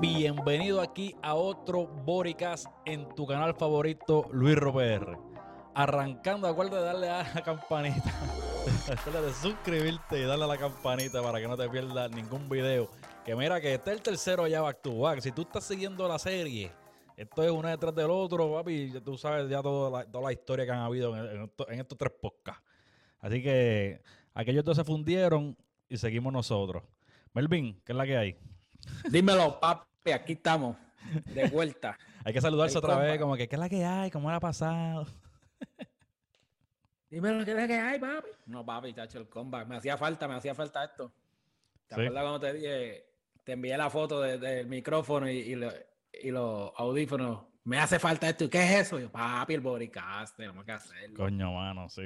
Bienvenido aquí a otro Boricast en tu canal favorito, Luis Robert. Arrancando, acuérdate de darle a la campanita. Acuérdate de suscribirte y darle a la campanita para que no te pierdas ningún video. Que mira que este es el tercero ya back to back. Si tú estás siguiendo la serie, esto es uno detrás del otro, papi. Tú sabes ya toda la, toda la historia que han habido en, en estos tres podcasts. Así que aquellos dos se fundieron y seguimos nosotros. Melvin, ¿qué es la que hay? Dímelo, papi, aquí estamos, de vuelta. Hay que saludarse otra vez, como que, ¿qué es la que hay? ¿Cómo era pasado? Dímelo, ¿qué es que hay, papi? No, papi, chacho, el comeback. Me hacía falta, me hacía falta esto. ¿Te Sí. acuerdas cuando te dije, te envié la foto de- del micrófono y, y lo- y los audífonos? Me hace falta esto. ¿Y qué es eso? Yo, papi, el bodycast, tenemos que hacerlo. Coño, mano, sí.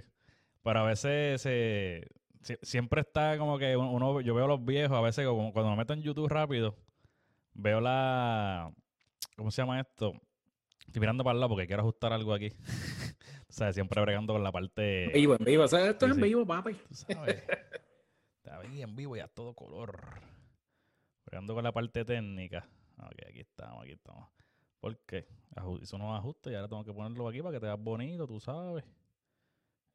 Pero a veces se, si- siempre está como que uno, yo veo los viejos, a veces como cuando me meto en YouTube rápido, veo la, ¿cómo se llama esto? Estoy mirando para el lado porque quiero ajustar algo aquí. o sea, siempre bregando con la parte, En vivo, en vivo. O sea, esto Sí, es en vivo, papi. tú sabes, está ahí en vivo y a todo color. Bregando con la parte técnica. Ok, aquí estamos, aquí estamos. ¿Por qué? Aju- Hizo unos ajustes y ahora tengo que ponerlo aquí para que te veas bonito, tú sabes.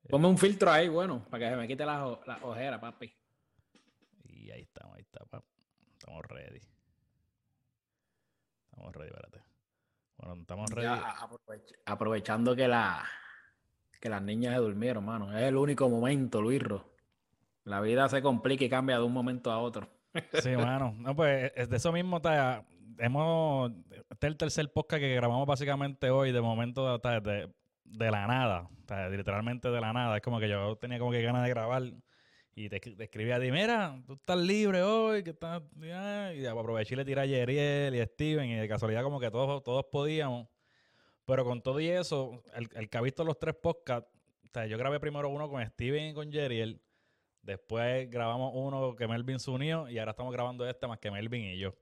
Ponme un filtro ahí, bueno, para que se me quite las o- las ojeras, papi. Y ahí estamos, ahí está. pap. Estamos ready. Estamos ready, espérate. Bueno, estamos ready. Ya, a- aprovech- aprovechando que, la, que las niñas se durmieron, mano. Es el único momento, Luisro. La vida se complica y cambia de un momento a otro. Sí, mano. No, pues es de eso mismo, ta, hemos. Este es el tercer podcast que grabamos básicamente hoy, de momento, de, de la nada. literalmente de la nada. Es como que yo tenía como que ganas de grabar. Y te, te escribí a ti, mira, tú estás libre hoy, que estás. ah", Y aproveché y le tiré a Yeriel y a Steven, y de casualidad, como que todos, todos podíamos. Pero con todo y eso, el, el que ha visto los tres podcasts, yo grabé primero uno con Steven y con Yeriel. Después grabamos uno que Melvin se unió y ahora estamos grabando este más que Melvin y yo.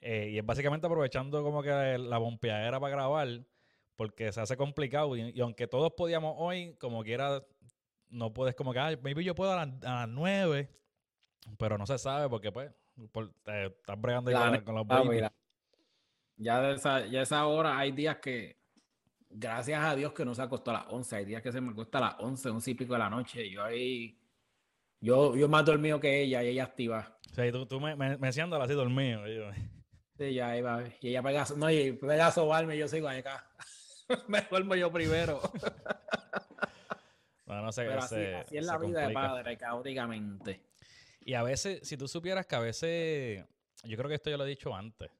Eh, y es básicamente aprovechando como que la bompeadera para grabar, porque se hace complicado. Y, y aunque todos podíamos hoy, como quiera, no puedes como que, "Ay, maybe yo puedo a, las- a las 9, pero no se sabe porque pues por- te- estás bregando ahí La con, los papi, babies. la- Ya de esa, ya esa hora hay días que, gracias a Dios que no se acostó a las 11, hay días que se me acuesta a las 11, 11 y pico de la noche. Yo ahí, yo, yo más dormido que ella y ella activa. O sea, y tú, tú me, me, me así dormido. yo, Sí, ya iba, y ella pega, no, y pega a sobarme y yo sigo acá. me duermo yo primero. no, no sé, Pero así, se- así es la vida de padre, caóticamente. Y a veces, si tú supieras que a veces, yo creo que esto ya lo he dicho antes,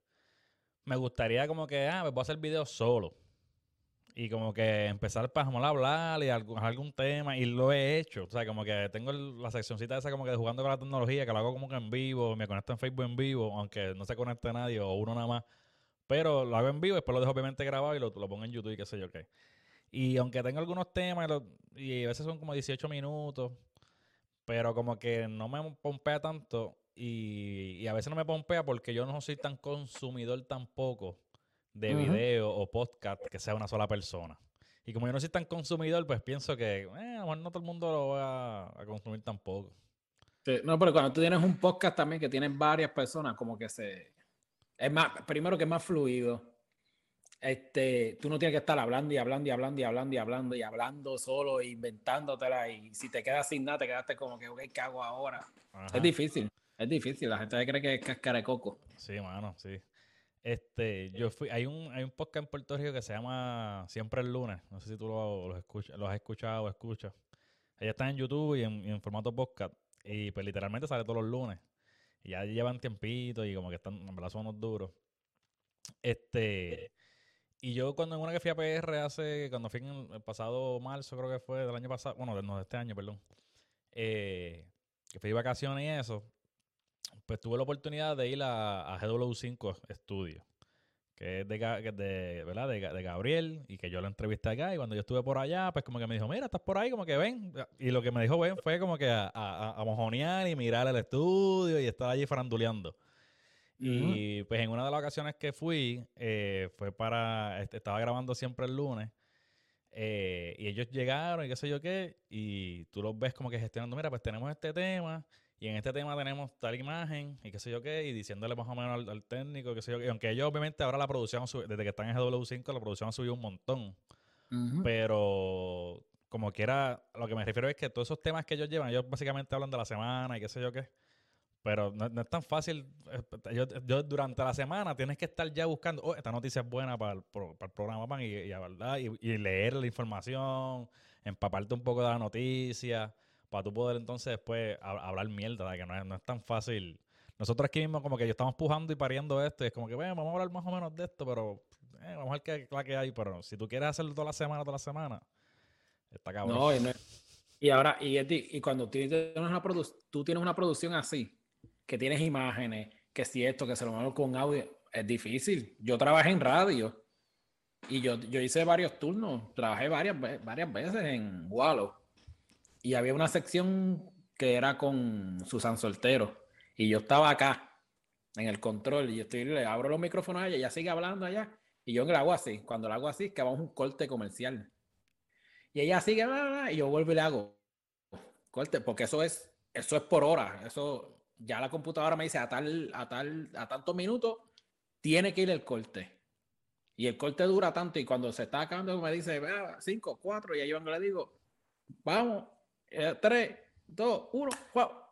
me gustaría como que, ah, pues voy a hacer videos solo. Y como que empezar para a hablar y algún, algún tema, y lo he hecho. O sea, como que tengo el- la seccioncita esa como que de jugando con la tecnología, que lo hago como que en vivo, me conecto en Facebook en vivo, aunque no se conecte nadie o uno nada más. Pero lo hago en vivo, después lo dejo obviamente grabado y lo, lo pongo en YouTube y qué sé yo qué. Y aunque tengo algunos temas, y, lo- y a veces son como 18 minutos, pero como que no me pompea tanto y, y a veces no me pompea porque yo no soy tan consumidor tampoco de Ujú. video o podcast que sea una sola persona. Y como yo no soy tan consumidor, pues pienso que eh, a lo mejor no todo el mundo lo va a, a consumir tampoco. Sí, No, pero cuando tú tienes un podcast también que tienes varias personas, como que se... Es más, primero que es más fluido. Este, tú no tienes que estar hablando y hablando y hablando y hablando y hablando y hablando solo, e inventándotela. Y si te quedas sin nada, te quedaste como que, ok, ¿qué hago ahora? Ajá. Es difícil, es difícil. La gente cree que es cáscara de coco. Sí, mano, sí. Este, yo fui, hay un, hay un podcast en Puerto Rico que se llama Siempre el lunes. No sé si tú lo, lo lo has escuchado o escuchas. Ella está en YouTube y en, y en formato podcast. Y pues literalmente sale todos los lunes. Ya llevan tiempito y como que están, en verdad son unos duros. Este, y yo cuando en una que fui a PR hace, cuando fui en el, pasado marzo, creo que fue del año pasado, bueno, no, de este año, perdón. eh, que fui de vacaciones y eso, pues tuve la oportunidad de ir a, a GW5 Studio, que es de, Ga- que es de, ¿verdad? De, de Gabriel, y que yo lo entrevisté acá, y cuando yo estuve por allá, pues como que me dijo, mira, estás por ahí, como que ven, y lo que me dijo, ven, fue como que a, a, a- a mojonear y mirar el estudio y estar allí faranduleando. Y pues en una de las ocasiones que fui, eh, fue para, este, estaba grabando siempre el lunes, eh, y ellos llegaron y qué sé yo qué, y tú los ves como que gestionando, mira, pues tenemos este tema, y en este tema tenemos tal imagen y qué sé yo qué, y diciéndole más o menos al, técnico, qué sé yo qué. Y aunque ellos obviamente ahora la producción, desde que están en GW5, la producción ha subido un montón. Pero como quiera, lo que me refiero es que todos esos temas que ellos llevan, ellos básicamente hablan de la semana y qué sé yo qué. Pero no, es tan fácil. Eh, yo, durante la semana tienes que estar ya buscando, oh, esta noticia es buena para el, para el programa, pan, y, y, y, leer la información, empaparte un poco de la noticia para tú poder entonces después hablar mierda, que no es, no es tan fácil. Nosotros aquí mismo como que yo estamos pujando y pariendo esto y es como que, bueno, vamos a hablar más o menos de esto, pero eh, vamos a ver qué la que hay. Pero si tú quieres hacerlo toda la semana, toda la semana, está cabrón. No, y, ahora, y, y cuando tú tienes, una tú tienes una producción así, que tienes imágenes, que si esto, que se lo mando con audio, es difícil. Yo trabajé en radio y yo, yo hice varios turnos, trabajé varias, varias veces en Wallow y había una sección que era con Susan Soltero y yo estaba acá en el control y yo estoy, le abro los micrófonos a ella, ella sigue hablando allá y yo le hago así, cuando le hago así que vamos un corte comercial y ella sigue y yo vuelvo y le hago corte porque eso es eso es por hora, eso ya la computadora me dice a tal a tal a tantos minutos tiene que ir el corte. Y el corte dura tanto y cuando se está acabando me dice, 5, 4 y yo le digo, vamos, 3, 2, 1,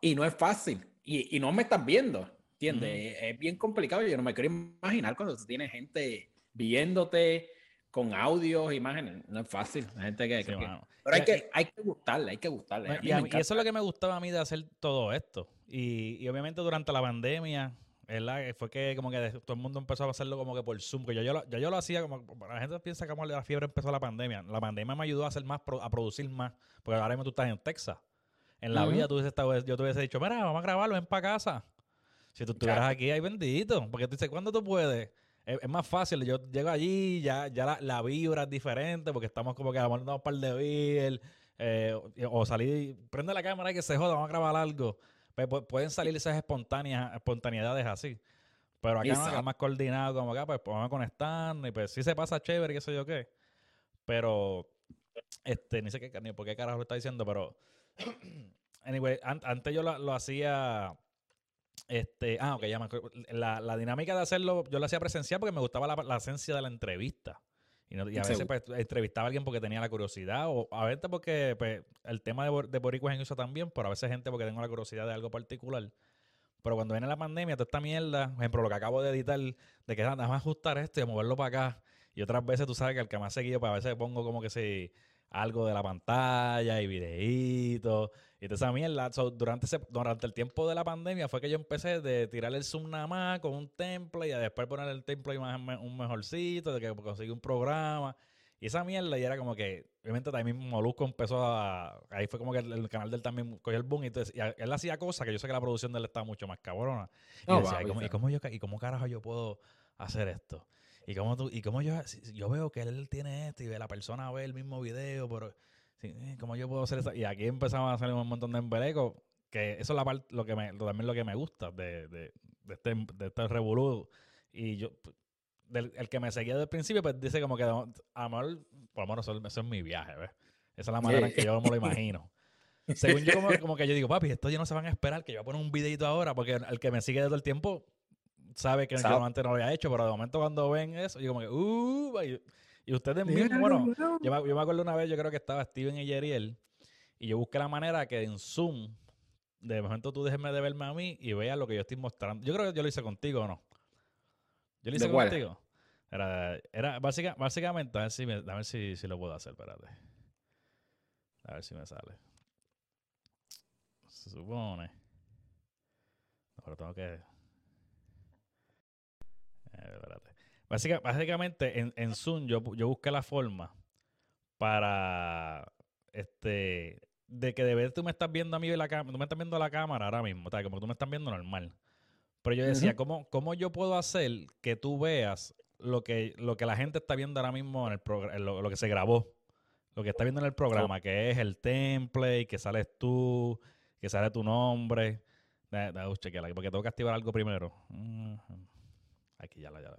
y no es fácil. Y, y no me están viendo, ¿entiendes? Es bien complicado. Yo no me quiero imaginar cuando tú tienes gente viéndote con audios, imágenes. No es fácil. gente que, pero hay que, hay que gustarle, hay que gustarle. Y, eso es lo que me gustaba a mí de hacer todo esto. Y, y obviamente durante la pandemia, ¿verdad? Fue que como que todo el mundo empezó a hacerlo como que por Zoom, que yo, yo, lo, yo, lo hacía como, la gente piensa que como la fiebre empezó la pandemia. La pandemia me ayudó a hacer más, a producir más, porque ahora mismo tú estás en Texas. En la vida tú estado, yo te hubiese dicho, mira, vamos a grabarlo, ven para casa. Si tú estuvieras aquí, ahí bendito. Porque tú dices, ¿cuándo tú puedes? Es, más fácil. Yo llego allí, ya, ya la, vibra es diferente, porque estamos como que vamos a un par de beer, eh, o salir, prende la cámara y que se joda, vamos a grabar algo. Pues, pueden salir esas espontáneas, espontaneidades así. Pero acá no, más coordinado, como acá, pues, pues vamos a conectar, y pues sí se pasa chévere, qué sé yo qué. Pero, este, ni sé qué, ni por qué carajo lo está diciendo, pero, anyway, antes yo lo, hacía, este, ah, ok, ya me la, la dinámica de hacerlo, yo lo hacía presencial porque me gustaba la, la esencia de la entrevista. Y, a veces pues, entrevistaba a alguien porque tenía la curiosidad, o a veces porque pues, el tema de, de Boricua en eso también, pero a veces gente porque tengo la curiosidad de algo particular. Pero cuando viene la pandemia, toda esta mierda, por ejemplo, lo que acabo de editar, de que nada más ajustar esto y moverlo para acá. Y otras veces tú sabes que el que ha seguido, pues a veces pongo como que si algo de la pantalla y videitos y toda esa mierda. durante, durante el tiempo de la pandemia fue que yo empecé de tirar el Zoom nada más con un template y después poner el template más, un mejorcito, de que conseguí un programa. Y esa mierda y era como que, obviamente también Molusco empezó a... Ahí fue como que el, canal de él también cogió el boom y, entonces, él hacía cosas que yo sé que la producción de él estaba mucho más cabrona. Y, decía, ¿y, cómo, yo, ¿y cómo carajo yo puedo hacer esto? Y cómo, tú, y cómo yo, yo veo que él tiene esto y la persona ve el mismo video, pero eh, ¿cómo yo puedo hacer eso? Y aquí empezamos a salir un montón de embelecos, que eso es la parte, lo que me, también lo que me gusta de, de, de este, de este revolú. Y yo, del, el que me seguía desde el principio, pues dice como que, amor, por amor, eso, eso es mi viaje, ¿ves? Esa es la manera en que yo me lo imagino. Según yo, como, como, que yo digo, papi, esto ya no se van a esperar que yo voy a poner un videito ahora, porque el que me sigue desde el tiempo sabe que yo antes no lo había hecho, pero de momento cuando ven eso, yo como que, uh, y, ustedes mismos, bueno, yo me, yo me, acuerdo una vez, yo creo que estaba Steven y Yeriel, y yo busqué la manera que en Zoom, de momento tú déjeme de verme a mí y vea lo que yo estoy mostrando. Yo creo que yo lo hice contigo o no. Yo lo hice contigo. Era, era básica, básicamente, a ver, si, a ver si, si lo puedo hacer, espérate. A ver si me sale. Se supone. Pero tengo que básicamente, en, en, Zoom yo, yo busqué la forma para este de que de vez tú me estás viendo a mí la cámara, tú me estás viendo la cámara ahora mismo, como tú me estás viendo normal. Pero yo decía, ¿cómo, ¿cómo yo puedo hacer que tú veas lo que, lo que la gente está viendo ahora mismo en el programa, lo, que se grabó? Lo que está viendo en el programa, que es el template, que sales tú, que sale tu nombre. Déjame chequearla, porque tengo que activar algo primero. Aquí ya la, ya la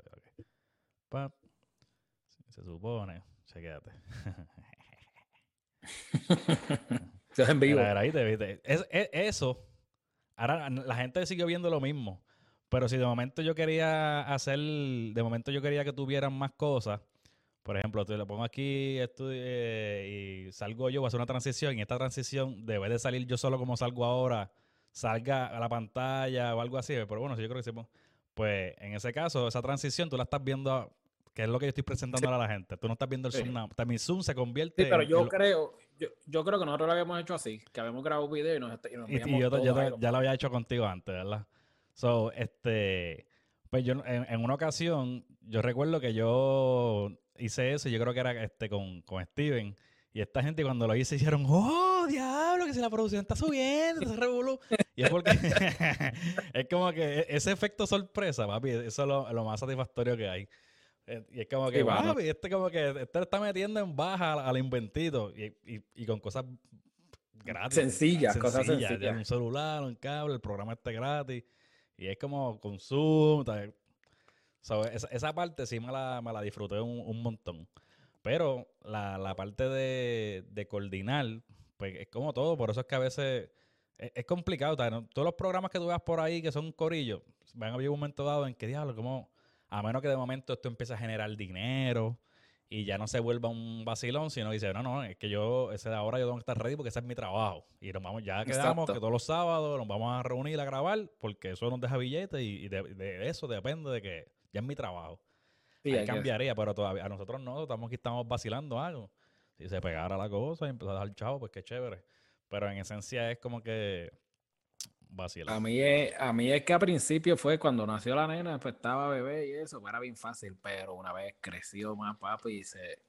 veo. Se supone. Chequéate. Estás en vivo. ahí te, viste. Es, eso, Ahora la gente siguió viendo lo mismo. Pero si de momento yo quería hacer, de momento yo quería que tuvieran más cosas, por ejemplo, te lo pongo aquí eh, y salgo yo, voy a hacer una transición y esta transición debe de salir yo solo como salgo ahora, salga a la pantalla o algo así, pero bueno, si yo creo que sí, pues en ese caso, esa transición tú la estás viendo, que es lo que yo estoy presentando a la gente, tú no estás viendo el zoom, nada. mi zoom se convierte Sí, pero yo creo, yo, creo que nosotros lo habíamos hecho así, que habíamos grabado un video y nos, y, yo, ya lo había hecho contigo antes, ¿verdad? So, este, pues yo en, una ocasión, yo recuerdo que yo hice eso, yo creo que era este con, con Steven. Y esta gente cuando lo hice hicieron, ¡oh, diablo! Que si la producción está subiendo, se revolú. Y es porque es como que e, ese efecto sorpresa, papi, eso es lo, más satisfactorio que hay. Eh, y es como que, papi, este como que este está metiendo en baja al, inventito y, y, y, con cosas gratis. Sencillas, cosas sencillas. Un celular, un cable, el programa este gratis. Y es como con Zoom, esa, parte sí me la, me la disfruté un, montón. Pero la, parte de, coordinar, pues es como todo. Por eso es que a veces es, complicado. Todos los programas que tú veas por ahí que son corillos, van a haber un momento dado en que, diablo, como a menos que de momento esto empiece a generar dinero y ya no se vuelva un vacilón, sino dice, no, no, es que yo, ese de ahora yo tengo que estar ready porque ese es mi trabajo. Y nos vamos, ya quedamos que todos los sábados nos vamos a reunir a grabar porque eso nos deja billetes y, de, eso depende de que ya es mi trabajo. Sí, cambiaría, pero todavía a nosotros no, estamos aquí, estamos vacilando algo. Si se pegara la cosa y empezara a dar chavo, pues qué chévere. Pero en esencia es como que a mí, es, a mí es que a principio fue cuando nació la nena, pues estaba bebé y eso, era bien fácil, pero una vez creció más papi y se...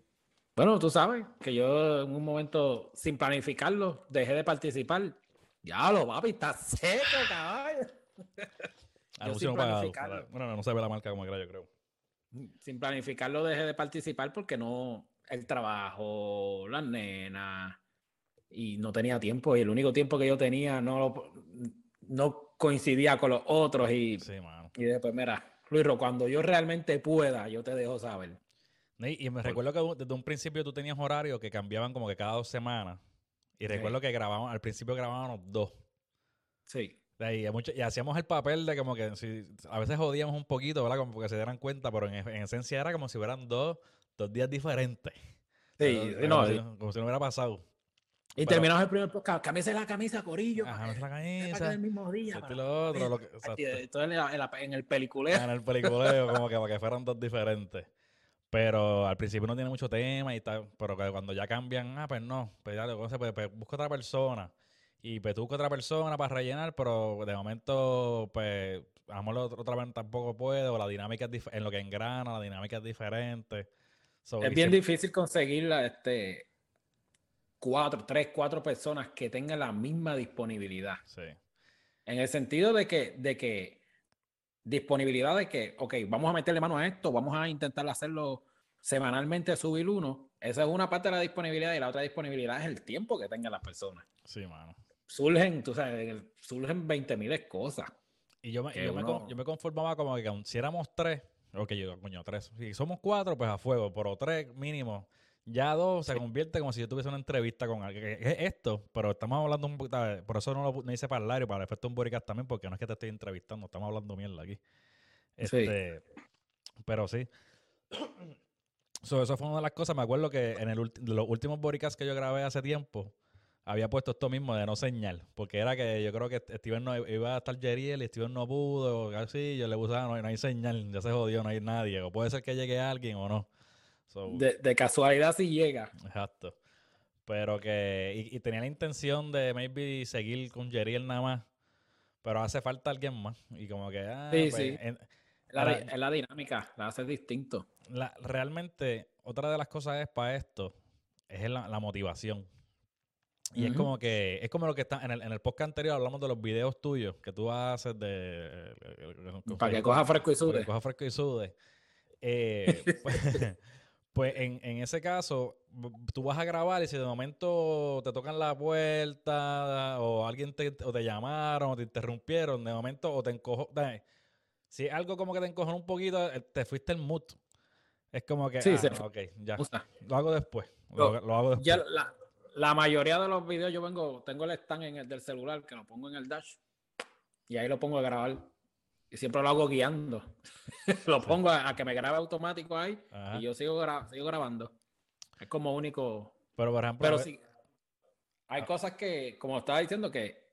Bueno, tú sabes que yo en un momento, sin planificarlo, dejé de participar. Ya lo, papi, está seco, caballo. sin planificarlo. Bueno, no se ve la marca como era, yo creo. Sin planificarlo dejé de participar porque no, el trabajo, las nenas, y no tenía tiempo. Y el único tiempo que yo tenía no lo, no coincidía con los otros y, y después, mira, Luis, cuando yo realmente pueda, yo te dejo saber. Y, me recuerdo que desde un principio tú tenías horarios que cambiaban como que cada dos semanas. Y recuerdo que grabábamos, al principio grabábamos dos. Sí. Y, hacíamos el papel de como que si, a veces jodíamos un poquito, ¿verdad? Como que se dieran cuenta, pero en, esencia era como si hubieran dos, dos días diferentes. Sí, no, como si no hubiera pasado. Y terminamos el primer podcast. Camisa la camisa, Corillo. Ajá, la camisa. el mismo día. Este lo otro. Lo que, en, en, el peliculeo. En el peliculeo, como que para que fueran dos diferentes. Pero al principio no tiene mucho tema y tal. Pero que cuando ya cambian, ah, pues no. Pues ya, pues, pues, busca otra persona. Y pues tú busca otra persona para rellenar, pero de momento, pues, a lo otra vez tampoco puede. O la dinámica es en lo que engrana, la dinámica es diferente. es bien difícil conseguirla, este cuatro, tres, cuatro personas que tengan la misma disponibilidad. Sí. En el sentido de que, de que disponibilidad de que, ok, vamos a meterle mano a esto, vamos a intentar hacerlo semanalmente, subir uno. Esa es una parte de la disponibilidad y la otra disponibilidad es el tiempo que tengan las personas. Sí, mano. Surgen, tú sabes, surgen 20 mil cosas. Y yo me, yo, me, conformaba como que si éramos tres, ok, yo, coño, tres. Si somos cuatro, pues a fuego, pero tres mínimo ya dos se convierte como si yo tuviese una entrevista con alguien. Es esto, pero estamos hablando un poquito. Por eso no lo hice para el área, para el efecto un boricas también, porque no es que te estoy entrevistando, estamos hablando mierda aquí. Este, Pero sí. eso fue una de las cosas. Me acuerdo que en el de los últimos boricas que yo grabé hace tiempo, había puesto esto mismo de no señal. Porque era que yo creo que Steven no iba a estar Jeriel y Steven no pudo, o así. Yo le usaba, no, no hay señal, ya se jodió, no hay nadie. O puede ser que llegue alguien o no de, casualidad si llega. Exacto. Pero que. Y, tenía la intención de maybe seguir con Jeriel nada más. Pero hace falta alguien más. Y como que. Ah, sí, pues, sí. En, la, la, dinámica, la hace distinto. La, realmente, otra de las cosas es para esto, es la, motivación. Y es como que, es como lo que está en el, en el podcast anterior hablamos de los videos tuyos que tú haces de. Para que coja fresco y sude. Para que coja fresco y sude. Eh, pues, pues en, ese caso, tú vas a grabar y si de momento te tocan la puerta o alguien te, o te llamaron o te interrumpieron, de momento o te encojo. Si es algo como que te encojan un poquito, eh, te fuiste el mood. Es como que, sí, ah, ok, ya. Lo hago después. Lo, hago después. Ya la, mayoría de los videos yo vengo, tengo el stand en el del celular que lo pongo en el dash y ahí lo pongo a grabar. Y siempre lo hago guiando. lo pongo a, que me grabe automático ahí y yo sigo, sigo grabando. Es como único. Pero por ejemplo. Pero sí. Hay ah. cosas que, como estaba diciendo, que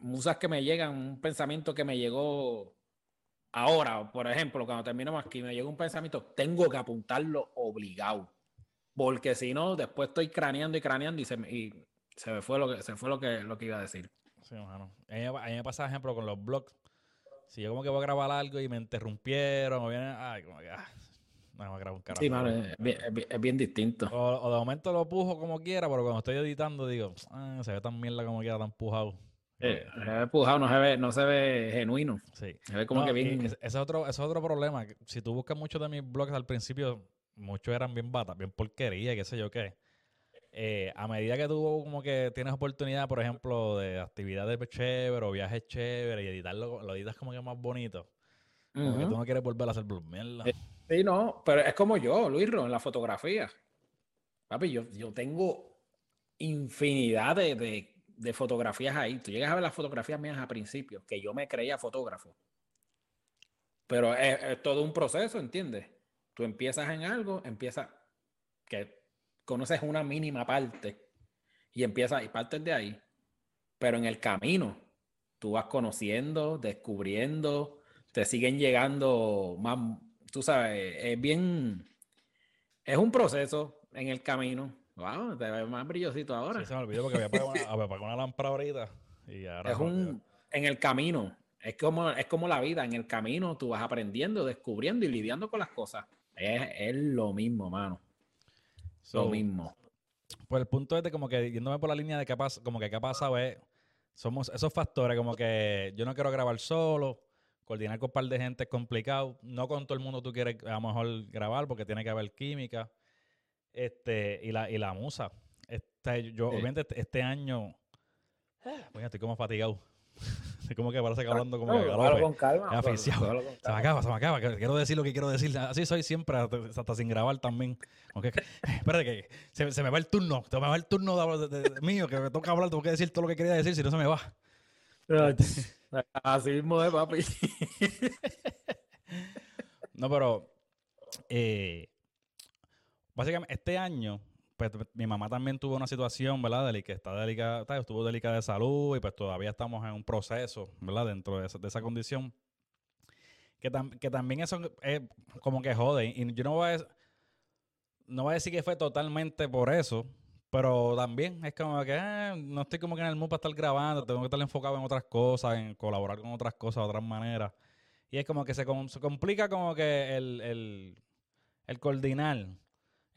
musas que me llegan, un pensamiento que me llegó ahora, por ejemplo, cuando terminamos aquí, me llegó un pensamiento, tengo que apuntarlo obligado. Porque si no, después estoy craneando y craneando y se me, y se me fue lo que se fue lo que, lo que iba a decir. Sí, mano. A mí, me pasa, ejemplo, con los blogs. Si yo como que voy a grabar algo y me interrumpieron o viene, ay, como que, ah, no, me grabar un carajo. Sí, mano, es bien, es bien, distinto. O, de momento lo pujo como quiera, pero cuando estoy editando digo, ah, se ve tan mierda como quiera, tan pujado. Eh, se ve pujado, no se ve, no se ve genuino. Sí. Se ve como que bien. Ese es otro, ese es otro problema. Si tú buscas muchos de mis blogs al principio, muchos eran bien batas, bien porquería, qué sé yo qué. Eh, a medida que tú como que tienes oportunidad, por ejemplo, de actividades chéveres o viajes chéveres y editarlo, lo editas como que más bonito. Como que tú no quieres volver a hacer mierda. Eh, sí, no, pero es como yo, Luis, en la fotografía. Papi, yo, yo tengo infinidad de, de, fotografías ahí. Tú llegas a ver las fotografías mías a principio, que yo me creía fotógrafo. Pero es todo un proceso, ¿entiendes? Tú empiezas en algo, empiezas que conoces una mínima parte y empiezas y partes de ahí. Pero en el camino tú vas conociendo, descubriendo, te siguen llegando más, tú sabes, es bien, es un proceso en el camino. Wow, te ves más brillosito ahora. Sí, se me olvidó porque había una, lámpara ahorita. Y ahora es un, en el camino, es como, es como la vida, en el camino tú vas aprendiendo, descubriendo y lidiando con las cosas. Es, lo mismo, mano. Lo mismo. Pues el punto es de como que yéndome por la línea de qué pasa, como que qué ha pasado es, somos esos factores, como que yo no quiero grabar solo, coordinar con un par de gente es complicado, no con todo el mundo tú quieres a lo mejor grabar porque tiene que haber química, este, y la, y la musa. Este, yo, obviamente, este, este año, pues estoy como fatigado. Como que parece que hablando como que con calma. Se me acaba, se me acaba. Quiero decir lo que quiero decir. Así soy siempre, hasta sin grabar también. Aunque, espérate que se, se, me va el turno. Se me va el turno mío, que me toca hablar, tengo que decir todo lo que quería decir, si no se me va. Así mismo es, papi. no, pero eh, básicamente este año pues mi mamá también tuvo una situación, ¿verdad? que está delicada, estuvo delicada de salud y pues todavía estamos en un proceso, ¿verdad? Dentro de esa, condición. Que, que, también eso es como que jode. Y yo no voy, a, no voy a decir que fue totalmente por eso, pero también es como que eh, no estoy como que en el mood para estar grabando, tengo que estar enfocado en otras cosas, en colaborar con otras cosas de otras maneras. Y es como que se, complica como que el, el, el coordinar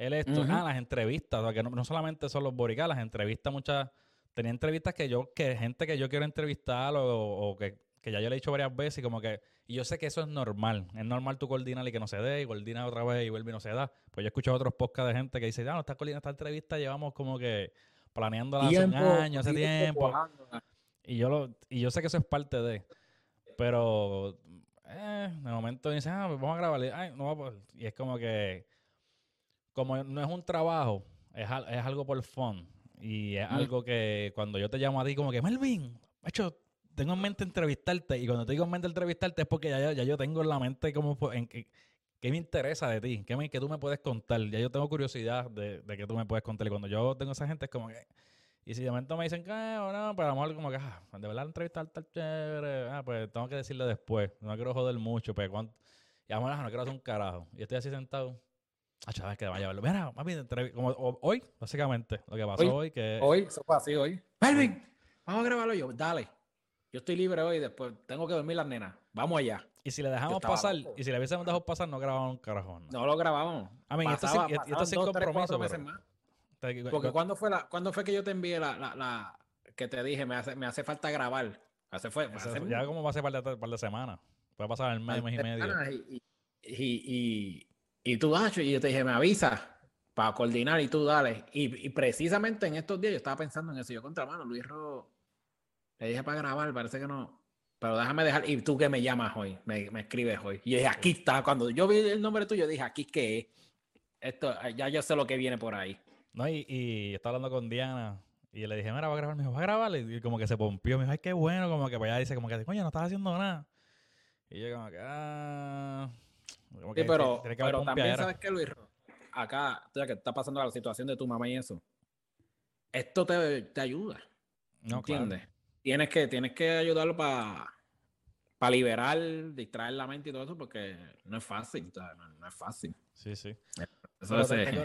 él esto, ah, las entrevistas, o sea, que no, solamente son los boricas, las entrevistas muchas, tenía entrevistas que yo, que gente que yo quiero entrevistar o, que, ya yo le he dicho varias veces y como que, y yo sé que eso es normal, es normal tú coordinar y que no se dé, y coordinas otra vez y vuelve y no se da. Pues yo he escuchado otros podcasts de gente que dice, ya, no, esta esta entrevista llevamos como que planeando hace un año, hace tiempo. Y yo, lo, y yo sé que eso es parte de, pero eh, de momento dice, ah, pues vamos a grabar, Ay, no, y es como que como no es un trabajo, es, es algo por fun. Y es algo que cuando yo te llamo a ti, como que, Melvin, hecho, tengo en mente entrevistarte. Y cuando te digo en mente entrevistarte es porque ya, ya, yo tengo en la mente como en qué, me interesa de ti, qué, me, tú me puedes contar. Ya yo tengo curiosidad de, de qué tú me puedes contar. Y cuando yo tengo esa gente es como que... Y si de momento me dicen que, ah, no, pues a lo mejor como que, ah, de verdad entrevistar tal chévere, ah, pues tengo que decirle después. No quiero joder mucho, pues cuando... Y a lo mejor no quiero hacer un carajo. Y estoy así sentado Ah, chaval, que vaya a verlo. Mira, mami, como hoy, básicamente, lo que pasó hoy, que... Hoy, eso fue así hoy. Melvin, vamos a grabarlo yo. Dale. Yo estoy libre hoy, después tengo que dormir las nenas. Vamos allá. Y si le dejamos pasar, y si le hubiésemos dejado pasar, no grabamos un carajón. No, lo grabamos. A mí, esto, sin, esto sin compromiso. Meses más. Porque cuando fue la, cuando fue que yo te envié la, la, la que te dije, me hace, me hace falta grabar. Hace fue, ya como va a ser par de, par de semanas. Puede pasar el mes, mes y medio. y, y, y tú, ah, y yo te dije, me avisa para coordinar y tú dale. Y, precisamente en estos días yo estaba pensando en eso. Yo contra mano, Luis Ro, le dije para grabar, parece que no. Pero déjame dejar. Y tú que me llamas hoy, me, escribes hoy. Y dije, aquí está. Cuando yo vi el nombre tuyo, dije, aquí qué Esto, ya yo sé lo que viene por ahí. No, y, y estaba hablando con Diana Y le dije, mira, va a grabar. Me dijo, va a grabar. Y como que se pompió. Me dijo, ay, qué bueno. Como que para allá dice, como que, coño, no estás haciendo nada. Y yo, como que, ah. Como sí, pero, pero también, ¿sabes qué, Luis? Acá, ya que está pasando la situación de tu mamá y eso. Esto te, te ayuda. No, ¿Entiendes? Tienes, que, tienes que ayudarlo para para liberar, distraer la mente y todo eso, porque no es fácil, no, es fácil. Sí, sí.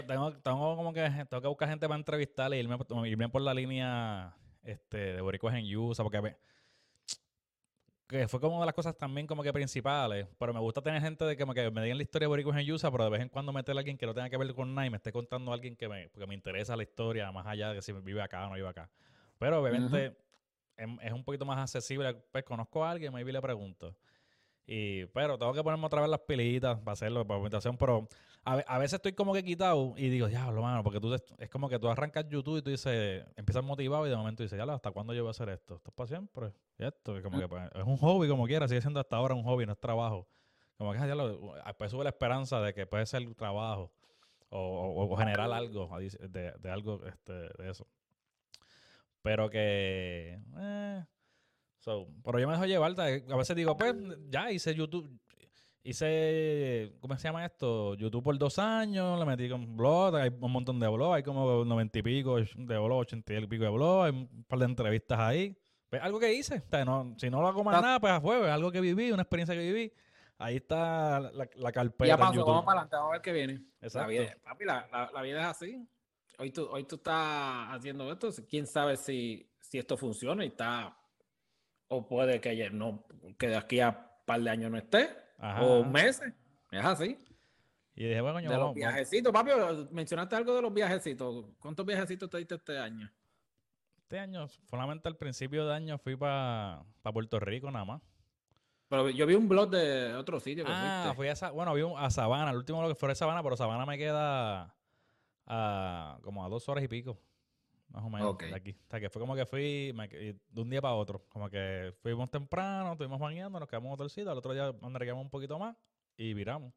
tengo, tengo, como que, tengo que buscar gente para entrevistar y irme, irme por la línea este, de boricuas en USA, porque que fue como de las cosas también como que principales, pero me gusta tener gente de que, que me digan la historia de boricuas en USA, pero de vez en cuando meter a alguien que no tenga que ver con nada y me esté contando a alguien que me, porque me interesa la historia, más allá de que si vive acá o no vive acá. Pero obviamente es, un poquito más accesible. Pues conozco a alguien, maybe le pregunto. Y, pero tengo que ponerme otra vez las pilitas para hacerlo, para presentación. Pero a, veces estoy como que quitado y digo, diablo, mano, porque tú es como que tú arrancas YouTube y tú dices, empiezas motivado y de momento dices, ya, ¿hasta cuándo yo voy a hacer esto? Esto es para siempre. Y esto, como que pues, es un hobby como quiera, sigue siendo hasta ahora un hobby, no es trabajo. Como que lo, después sube la esperanza de que puede ser trabajo o, o, generar algo de, de algo este, de eso. Pero que. Eh, pero yo me dejo llevar. A veces digo, pues ya hice YouTube. Hice. ¿Cómo se llama esto? YouTube por dos años. Le metí con blog. Hay un montón de blogs. Hay como noventa y pico de blogs, ochenta y pico de blogs. Hay un par de entrevistas ahí. Pues algo que hice. si no lo hago más nada, pues a fuego. Algo que viví, una experiencia que viví. Ahí está la, la carpeta. Ya pasó, vamos para adelante, vamos a ver qué viene. Exacto. La vida, papi, la, la vida es así hoy tú, hoy tú estás haciendo esto, quién sabe si, si esto funciona y está, o puede que no, que de aquí a un par de años no esté, o meses, es así. Y dije, bueno, de los viajecitos, papi, mencionaste algo de los viajecitos. ¿Cuántos viajecitos te diste este año? Este año, solamente al principio de año fui para Puerto Rico nada más. Pero yo vi un blog de otro sitio que Ah, fui a, bueno, vi a Sabana, el último lo que fue a Sabana, pero Sabana me queda a como a dos horas y pico, más o menos, de aquí. O sea, que fue como que fui de un día para otro. Como que fuimos temprano, estuvimos bañando, nos quedamos en otro sitio, al otro día andamos un poquito más y viramos.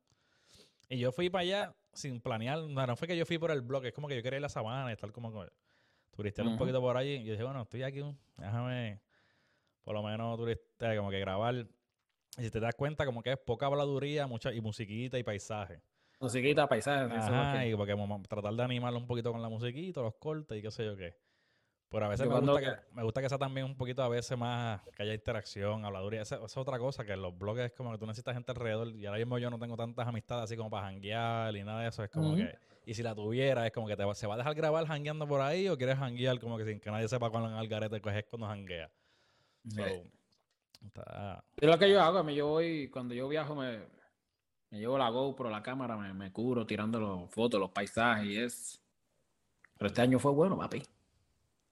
Y yo fui para allá sin planear, no, no fue que yo fui por el blog, es como que yo quería ir a la sabana y estar como, como turistear un poquito por allí. Y yo dije, bueno, estoy aquí, déjame por lo menos turistear, como que grabar. Y si te das cuenta, como que es poca habladuría, mucha y musiquita y paisaje. Musiquita, paisaje. Ajá, y porque tratar de animarlo un poquito con la musiquita, los cortes y qué sé yo qué. Pero a veces me gusta, que, me gusta que sea también un poquito a veces más, que haya interacción, habladuría. Esa, es otra cosa, que los blogs es como que tú necesitas gente alrededor. Y ahora mismo yo no tengo tantas amistades así como para janguear y nada de eso. Es como que, y si la tuviera, es como que te, se va a dejar grabar jangueando por ahí o quieres janguear como que sin que nadie sepa cuándo en Algarete es cuando janguea. So, Es lo que yo hago, yo voy, cuando yo viajo me me llevo la GoPro, la cámara, me, me cubro tirando las fotos, los paisajes y es. Pero este año fue bueno, papi.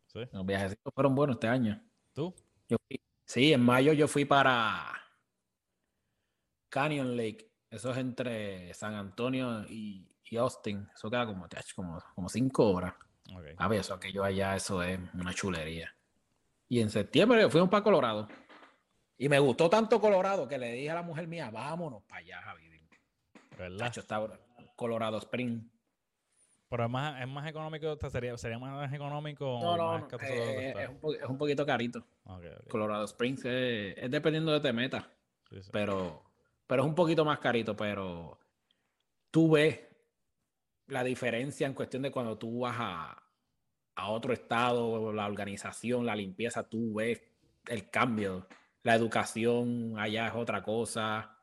¿Sí? Los viajes fueron buenos este año. ¿Tú? Yo sí, en mayo yo fui para Canyon Lake. Eso es entre San Antonio y, Austin. Eso queda como, como, como cinco horas. A ver, eso que yo allá, eso es una chulería. Y en septiembre fuimos para Colorado. Y me gustó tanto Colorado que le dije a la mujer mía, vámonos para allá, Javi. ¿Verdad? está Colorado Spring. Pero es más, es más económico, sería, sería más económico. No, no, eh, es, un es, un poquito carito. Colorado Springs es, dependiendo de te meta. Pero, pero es un poquito más carito, pero tú ves la diferencia en cuestión de cuando tú vas a, a otro estado, la organización, la limpieza, tú ves el cambio. La educación allá es otra cosa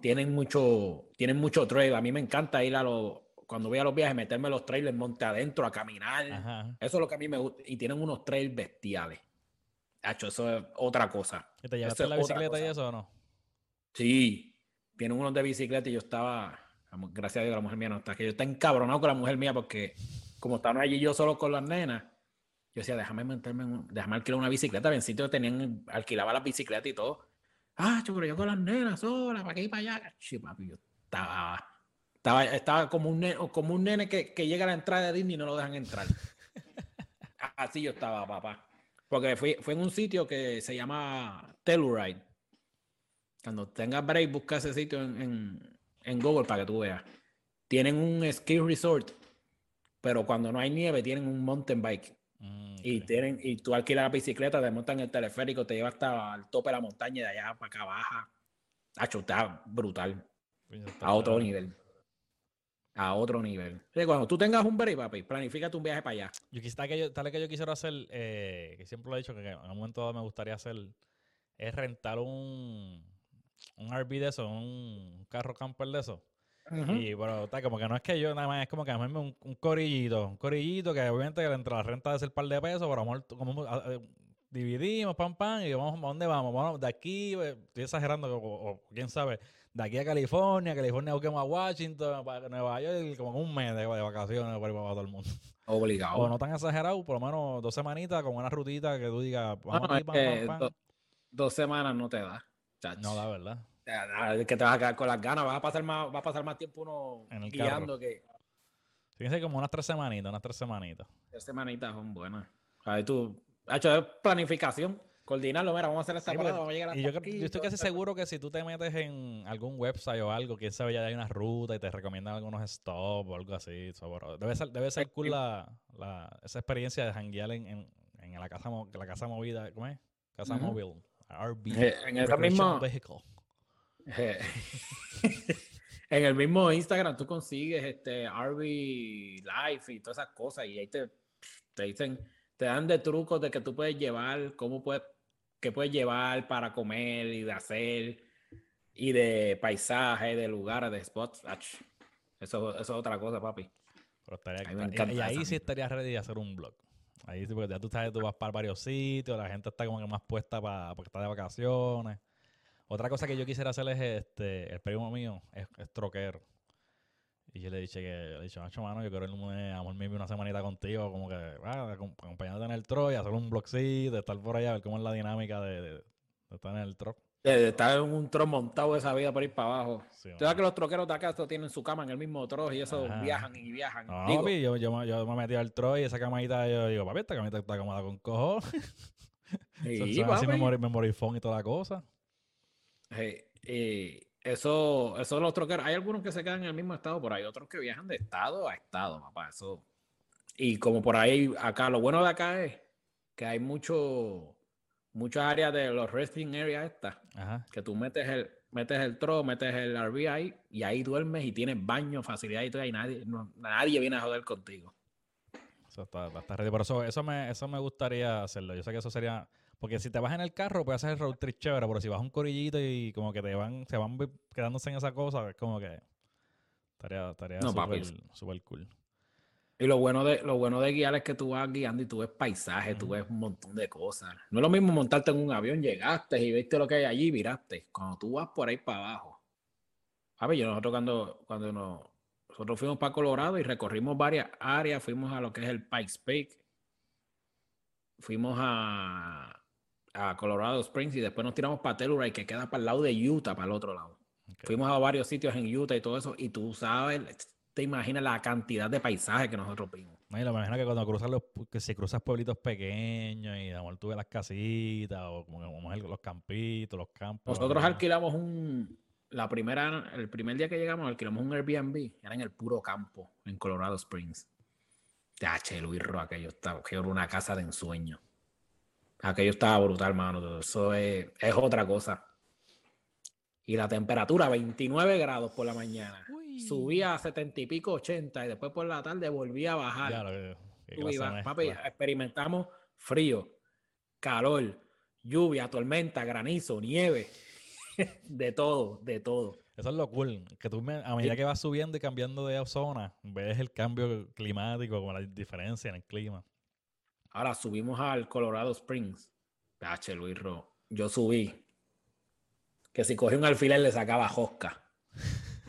tienen mucho, tienen mucho trail. A mí me encanta ir a los, cuando voy a los viajes, meterme los trailers, monte adentro, a caminar. Eso es lo que a mí me gusta. Y tienen unos trails bestiales. Hacho, eso es otra cosa. ¿Y te llevaste la bicicleta y eso o no? Sí, tienen unos de bicicleta y yo estaba, gracias a Dios, la mujer mía no está, que yo estaba encabronado con la mujer mía porque como estaban allí yo solo con las nenas, yo decía, déjame meterme, déjame alquilar una bicicleta, bien sitio tenían, alquilaba las bicicletas y todo ah, pero yo con las nenas sola, para qué ir para allá. Sí, papi, yo estaba, estaba, estaba como un nene, como un nene que, que llega a la entrada de Disney y no lo dejan entrar. Así yo estaba, papá. Porque fue, fue en un sitio que se llama Telluride. Cuando tengas break, busca ese sitio en, en, en, Google para que tú veas. Tienen un ski resort, pero cuando no hay nieve, tienen un mountain bike. Mm, Y, tienen, y tú alquilas la bicicleta, te montan el teleférico, te lleva hasta el tope de la montaña y de allá para acá baja. Hacho, está brutal. Está A otro nivel. A otro nivel. Sí, cuando tú tengas un break, papi, planifícate un viaje para allá. Yo quisiera que yo, tal vez que yo quisiera hacer, eh, que siempre lo he dicho, que en un momento dado me gustaría hacer, es rentar un, un RV de eso, un carro camper de eso. Y pero está como que no es que yo nada más, es como que a mí me un, un corillito, un corillito que obviamente entre la renta de ser par de pesos, pero amor, como ah, eh, dividimos, pam, pam, y vamos, ¿a dónde vamos? Vamos de aquí, eh, estoy exagerando, o, o quién sabe, de aquí a California, California busquemos a Washington, para Nueva York, como un mes de, de vacaciones para ir para todo el mundo. Obligado. O no tan exagerado, por lo menos dos semanitas con una rutita que tú digas, vamos no, aquí, pam, que pam, pam. do- dos semanas no te da. chacho. No, la verdad. Es que te vas a quedar con las ganas, vas a pasar más, va a pasar más tiempo uno En el guiando que Fíjense como unas tres semanitas, unas tres semanitas. tres semanitas son buenas. A ver, tú, ha hecho planificación, coordinarlo, mira, vamos a hacer esta Sí, parada, vamos a llegar Y yo, aquí, yo estoy casi esto. seguro que si tú te metes en algún website o algo, quién sabe, ya hay una ruta y te recomiendan algunos stops o algo así. debe ser, debe ser cool la, la- esa experiencia de janguear en, en, en la, casa, la casa movida, ¿cómo es? Casa Ujú. móvil, RV. Eh, en esa misma, vehicle. Eh, en el mismo Instagram tú consigues este RV Life y todas esas cosas y ahí te, te dicen, te dan de trucos de que tú puedes llevar, cómo puedes, qué puedes llevar para comer y de hacer y de paisaje, de lugares, de spots. Ach, Eso, eso es otra cosa, papi. Pero estaría, y- y, ahí sí estaría ready de hacer un blog. Ahí sí, porque ya tú sabes, tú vas para varios sitios, la gente está como que más puesta para porque está de vacaciones. Otra cosa que yo quisiera hacer es este, el primo mío es, es troquero. Y yo le dije que, le he dicho, macho, mano, yo quiero irme a mío una semanita contigo, como que, ah, acom- acompañándote en el truck y hacer un blogcito, estar por allá, ver cómo es la dinámica de, de- de estar en el truck. De, de estar en un tron montado esa vida por ir para abajo. Sí, Tú sabes que los troqueros de acá tienen su cama en el mismo tron y eso Ajá. viajan y viajan. No, Digo, papi, yo, yo, me- yo me metí al truck y esa camadita, yo digo, papi, esta camita está cómoda con cojones. sí, Son así papi. memori- memorifón y toda la cosa. Sí, y eso, eso los troqueros, hay algunos que se quedan en el mismo estado, pero hay otros que viajan de estado a estado, papá. Eso. Y como por ahí, acá, lo bueno de acá es que hay mucho, muchas áreas de los resting areas estas, que tú metes el, metes el tro, metes el RV ahí, y ahí duermes y tienes baño, facilidad y todo, y nadie, no- nadie viene a joder contigo. Eso está, está- ready. Por eso, eso, me, eso me gustaría hacerlo. Yo sé que eso sería. Porque si te vas en el carro, puedes hacer el road trip chévere, pero si vas a un corillito y como que te van, se van quedándose en esa cosa, es como que estaría, estaría No, súper cool. Y lo bueno de lo bueno de guiar es que tú vas guiando y tú ves paisajes, tú Ujú. ves un montón de cosas. No es lo mismo montarte en un avión, llegaste y viste lo que hay allí y viraste. Cuando tú vas por ahí para abajo. A ver, yo nosotros cuando, cuando nos, nosotros fuimos para Colorado y recorrimos varias áreas, fuimos a lo que es el Pikes Peak, fuimos a, a Colorado Springs y después nos tiramos para Telluride, que queda para el lado de Utah, para el otro lado. Fuimos a varios sitios en Utah y todo eso, y tú sabes, te imaginas la cantidad de paisajes que nosotros vimos. No, y lo imagino que cuando cruzas los, que si cruzas pueblitos pequeños y de amor tú ves las casitas o como, como es el- los campitos, los campos. Nosotros ¿no? alquilamos un, la primera, el primer día que llegamos, alquilamos un Airbnb, era en el puro campo, en Colorado Springs. Ya, che, Luis Ro, aquello estaba, aquello era una casa de ensueño. Aquello estaba brutal, mano. Eso es, es otra cosa. Y la temperatura, 29 grados por la mañana. Uy. Subía a 70 y pico, 80, y después por la tarde volvía a bajar. Ya, lo papi, experimentamos frío, calor, lluvia, tormenta, granizo, nieve, de todo, de todo. Eso es lo cool, que tú me- a medida que vas subiendo y cambiando de zona, ves el cambio climático, como la diferencia en el clima. Ahora subimos al Colorado Springs. H. Luis Ro. Yo subí. Que si cogí un alfiler le sacaba josca.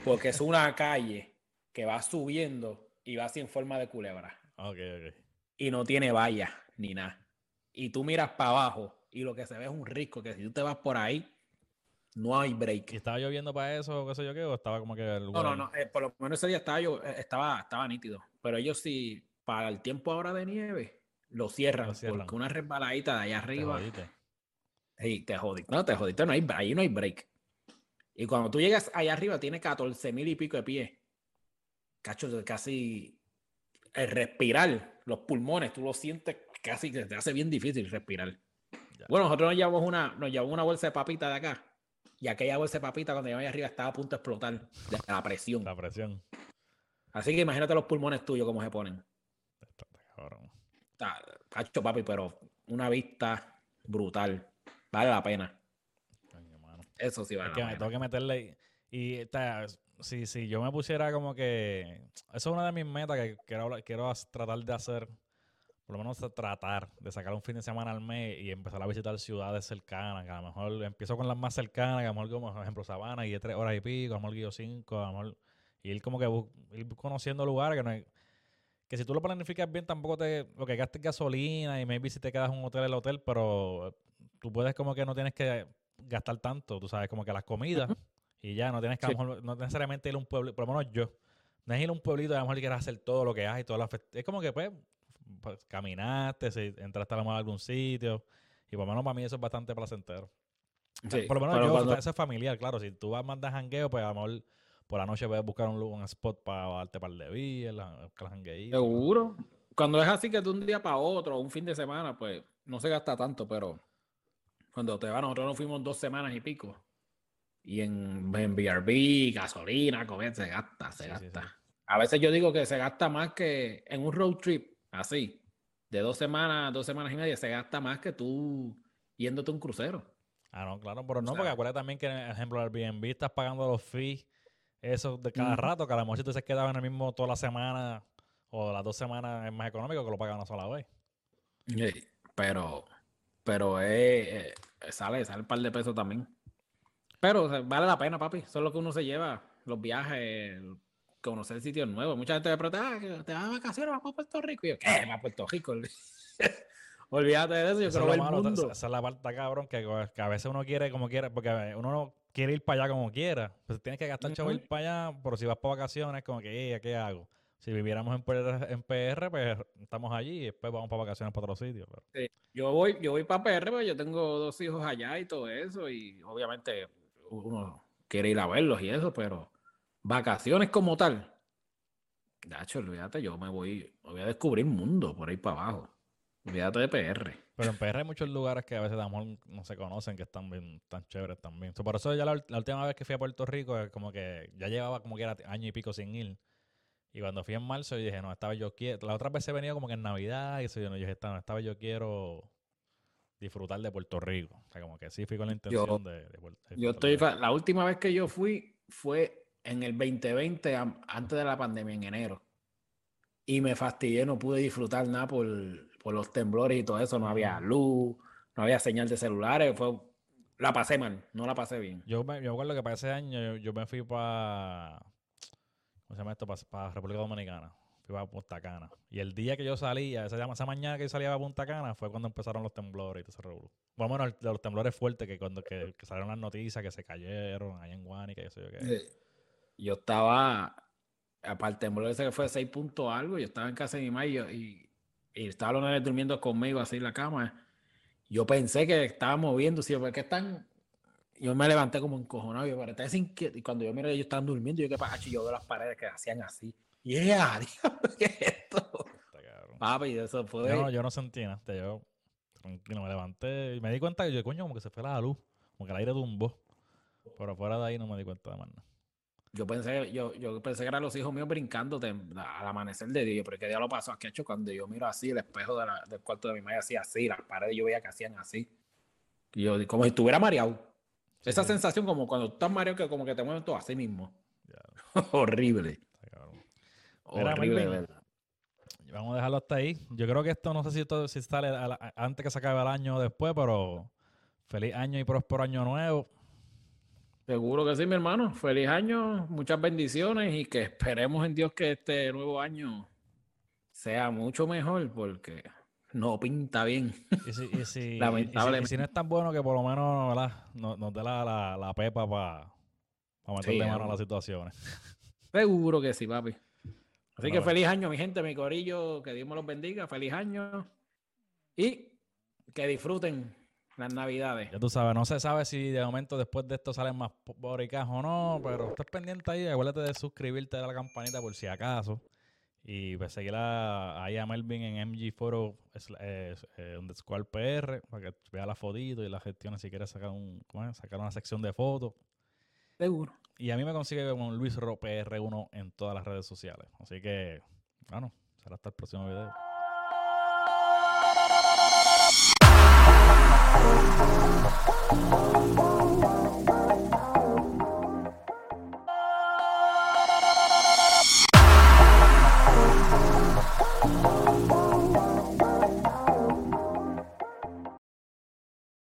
Porque es una calle que va subiendo y va así en forma de culebra. Ok, ok. Y no tiene vallas ni nada. Y tú miras para abajo y lo que se ve es un risco que si tú te vas por ahí, no hay break. ¿Y estaba lloviendo para eso o qué sé yo qué? ¿O estaba como que el No, no, no. eh, por lo menos ese día estaba, yo, eh, estaba, estaba nítido. Pero ellos sí, para el tiempo ahora de nieve, lo cierran. Lo cierran. Porque una resbaladita de allá Te arriba. Sí, te jodiste. No, te jodiste. No hay, ahí no hay break. Y cuando tú llegas allá arriba, tiene 14 mil y pico de pies. Cacho, casi el respirar, los pulmones, tú lo sientes casi que te hace bien difícil respirar. Bueno, nosotros nos llevamos una, nos llevamos una bolsa de papita de acá. Y aquella bolsa de papita cuando llegamos arriba estaba a punto de explotar de la presión. La presión. Así que imagínate los pulmones tuyos cómo se ponen. Cacho, papi, pero una vista brutal. Vale la pena. Eso sí vale la pena. Tengo que meterle. Y, si, si yo me pusiera como que. Eso es una de mis metas que quiero, quiero tratar de hacer por lo menos tratar de sacar un fin de semana al mes y empezar a visitar ciudades cercanas, que a lo mejor empiezo con las más cercanas, que a lo mejor como por ejemplo Sabana y tres horas y pico, a lo mejor Guío cinco, a lo mejor y ir como que ir conociendo lugares que no hay, que si tú lo planificas bien tampoco te lo que gastes gasolina y maybe si te quedas en un hotel el hotel, pero tú puedes como que no tienes que gastar tanto, tú sabes, como que las comidas y ya no tienes que a lo mejor, no necesariamente ir a un pueblo, por lo menos yo no es ir a un pueblito y a lo mejor quieres hacer todo lo que hay y todas las es como que pues pues, caminaste, si entraste a, la algún sitio. Y por lo menos para mí eso es bastante placentero. por lo menos yo, eso es familiar, claro. Si tú vas más de jangueo, pues a lo mejor por la noche puedes buscar un, un spot para darte par de vías, Seguro. Cuando es así que de un día para otro, un fin de semana, pues no se gasta tanto, pero cuando te vas, nosotros nos fuimos dos semanas y pico. Y en, en BRB, gasolina, comer, se gasta, se gasta. A veces yo digo que se gasta más que en un road trip así, de dos semanas, dos semanas y media, se gasta más que tú yéndote un crucero. Ah, no, claro, pero no, porque acuérdate también que, por ejemplo, el Airbnb estás pagando los fees, eso de cada rato, que a lo mejor si tú se quedaba en el mismo toda la semana o las dos semanas es más económico que lo pagan una sola vez. Sí, pero, pero eh, sale, sale un par de pesos también. Pero vale la pena, papi. Eso es lo que uno se lleva. Los viajes, conocer sitios nuevos. Mucha gente me pregunta, ah, te vas de vacaciones, vas a Puerto Rico. Y yo, ¿qué? ¿Vas a Puerto Rico? Olvídate de eso, yo quiero ver el mundo. Esa es la parte, cabrón, que, que, a veces uno quiere como quiere, porque uno no quiere ir para allá como quiera. Pues tienes que gastar chavo ir para allá, pero si vas para vacaciones, como que, ¿qué hago? Si viviéramos en PR, en PR, pues estamos allí y después vamos para vacaciones para otro sitio. Sí. Yo voy, yo voy para PR, porque yo tengo dos hijos allá y todo eso, y obviamente uno quiere ir a verlos y eso, pero vacaciones como tal. Dacho, olvídate, yo me voy, voy a descubrir mundo por ahí para abajo. Olvídate de PR. Pero en PR hay muchos lugares que a veces no se conocen, que están bien, tan chéveres también. por eso ya la, última vez que fui a Puerto Rico, como que ya llevaba como que era año y pico sin ir. Y cuando fui en marzo, yo dije, no, esta vez yo quiero. La otra vez he venido como que en Navidad y eso, yo, no, dije, esta, esta vez yo quiero disfrutar de Puerto Rico. O sea, como que sí fui con la intención de, de, Yo estoy. La última vez que yo fui fue en el 2020, antes de la pandemia, en enero. Y me fastidié, no pude disfrutar nada por, los temblores y todo eso. No había luz, no había señal de celulares. Fue, la pasé mal, no la pasé bien. Yo me, yo acuerdo que para ese año yo, me fui para. ¿Cómo se llama esto? Para, República Dominicana. Fui para Punta Cana. Y el día que yo salía, esa, esa mañana que yo salía a Punta Cana, fue cuando empezaron los temblores y todo ese revuelo. Bueno, bueno, los temblores fuertes que cuando que, salieron las noticias que se cayeron allá en Guanica y eso yo qué yo estaba, aparte de ese que fue 6 puntos algo, yo estaba en casa de mi madre y, y, estaba los nenes durmiendo conmigo así en la cama. Yo pensé que estaba moviendo, sí, porque están. Yo me levanté como encojonado, yo, pero sin y cuando yo miré, ellos estaban durmiendo, yo que pacho, yo veo las paredes que hacían así. Y ella, ¿qué es esto? Papi, eso fue. Yo no, yo no sentí nada, yo tranquilo, me levanté y me di cuenta que yo, coño, como que se fue la luz, como que el aire tumbó. Pero fuera de ahí no me di cuenta de más nada. Yo pensé, yo, yo pensé que eran los hijos míos brincando al amanecer de día, pero ¿qué día lo pasó? Aquí hecho cuando yo miro así el espejo del cuarto de mi madre hacía así, las paredes yo veía que hacían así. Y yo, como si estuviera mareado. Esa sensación como cuando estás mareado que como que te mueven todo así mismo. Horrible. Horrible, verdad. Vamos a dejarlo hasta ahí. Yo creo que esto no sé si, esto, si sale antes que se acabe el año o después, pero feliz año y próspero año nuevo. Seguro que sí, mi hermano. Feliz año, muchas bendiciones y que esperemos en Dios que este nuevo año sea mucho mejor porque no pinta bien. Y si, y si, Lamentablemente. Y si, no es tan bueno que por lo menos ¿verdad? Nos, dé la, la, pepa para meterle mano a las situaciones. Seguro que sí, papi. Así que feliz año, mi gente, mi corillo. Que Dios me los bendiga. Feliz año. Y que disfruten las navidades. Ya tú sabes, no se sabe si de momento después de esto salen más boricas o no, pero estás pendiente ahí, acuérdate de suscribirte a la campanita por si acaso. Y pues seguir ahí a Melvin en MG Photo eh, eh, underscore PR para que vea la fotito y la gestión si quieres sacar, un, sacar una sección de fotos. Seguro. Y a mí me consigue con Luis Ro PR1 en todas las redes sociales. Así que, bueno, será hasta el próximo video. Thank you.